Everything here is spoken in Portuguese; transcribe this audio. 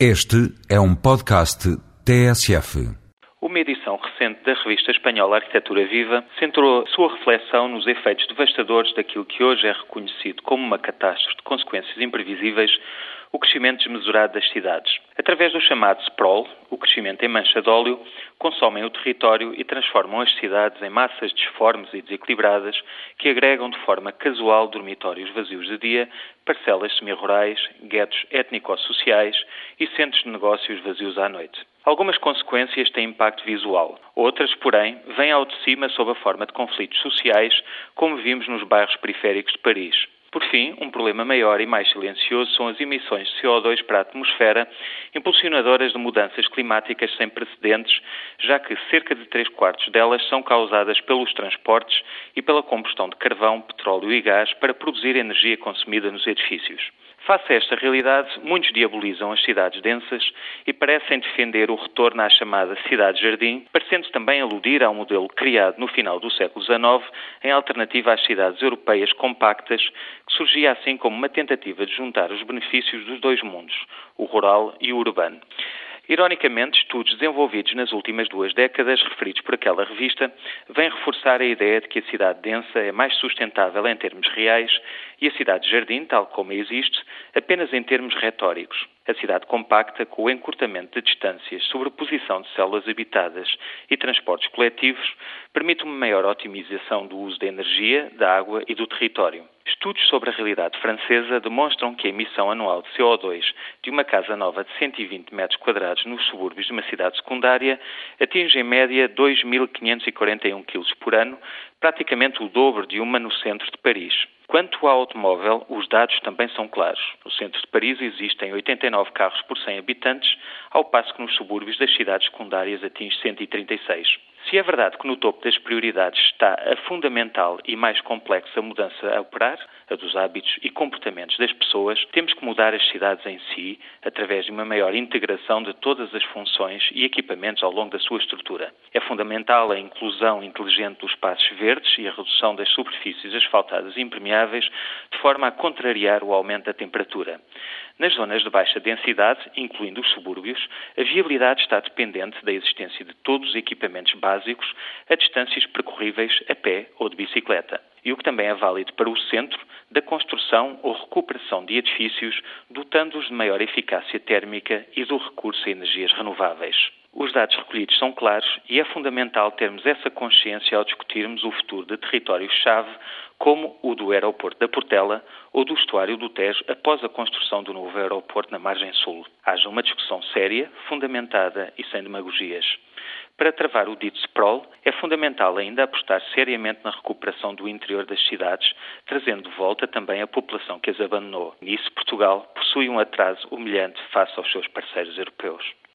Este é um podcast TSF. Uma edição recente da revista espanhola Arquitetura Viva centrou sua reflexão nos efeitos devastadores daquilo que hoje é reconhecido como uma catástrofe de consequências imprevisíveis, o crescimento desmesurado das cidades. Através do chamado sprawl, o crescimento em mancha de óleo, consomem o território e transformam as cidades em massas disformes e desequilibradas que agregam de forma casual dormitórios vazios de dia, parcelas semi-rurais, guetos étnico-sociais e centros de negócios vazios à noite. Algumas consequências têm impacto visual, outras, porém, vêm ao de cima sob a forma de conflitos sociais, como vimos nos bairros periféricos de Paris. Por fim, um problema maior e mais silencioso são as emissões de CO2 para a atmosfera, impulsionadoras de mudanças climáticas sem precedentes, já que cerca de 3 quartos delas são causadas pelos transportes e pela combustão de carvão, petróleo e gás para produzir energia consumida nos edifícios. Face a esta realidade, muitos diabolizam as cidades densas e parecem defender o retorno à chamada cidade-jardim, parecendo também aludir ao modelo criado no final do século XIX em alternativa às cidades europeias compactas, que surgia assim como uma tentativa de juntar os benefícios dos dois mundos, o rural e o urbano. Ironicamente, estudos desenvolvidos nas últimas duas décadas, referidos por aquela revista, vêm reforçar a ideia de que a cidade densa é mais sustentável em termos reais e a cidade-jardim, tal como existe, apenas em termos retóricos. A cidade compacta, com o encurtamento de distâncias, sobreposição de células habitadas e transportes coletivos, permite uma maior otimização do uso da energia, da água e do território. Estudos sobre a realidade francesa demonstram que a emissão anual de CO2 de uma casa nova de 120 metros quadrados nos subúrbios de uma cidade secundária atinge em média 2.541 kg por ano, praticamente o dobro de uma no centro de Paris. Quanto ao automóvel, os dados também são claros. No centro de Paris existem 89 carros por 100 habitantes, ao passo que nos subúrbios das cidades secundárias atinge 136. Se é verdade que no topo das prioridades está a fundamental e mais complexa mudança a operar, a dos hábitos e comportamentos das pessoas, temos que mudar as cidades em si através de uma maior integração de todas as funções e equipamentos ao longo da sua estrutura. É fundamental a inclusão inteligente dos espaços verdes e a redução das superfícies asfaltadas impermeáveis, de forma a contrariar o aumento da temperatura. Nas zonas de baixa densidade, incluindo os subúrbios, a viabilidade está dependente da existência de todos os equipamentos básicos a distâncias percorríveis a pé ou de bicicleta. E o que também é válido para o centro, da construção ou recuperação de edifícios, dotando-os de maior eficácia térmica e do recurso a energias renováveis. Os dados recolhidos são claros e é fundamental termos essa consciência ao discutirmos o futuro de territórios-chave, como o do aeroporto da Portela ou do estuário do Tejo após a construção do novo aeroporto na margem sul. Haja uma discussão séria, fundamentada e sem demagogias. Para travar o dito sprawl, é fundamental ainda apostar seriamente na recuperação do interior das cidades, trazendo de volta também a população que as abandonou. Nisso, Portugal possui um atraso humilhante face aos seus parceiros europeus.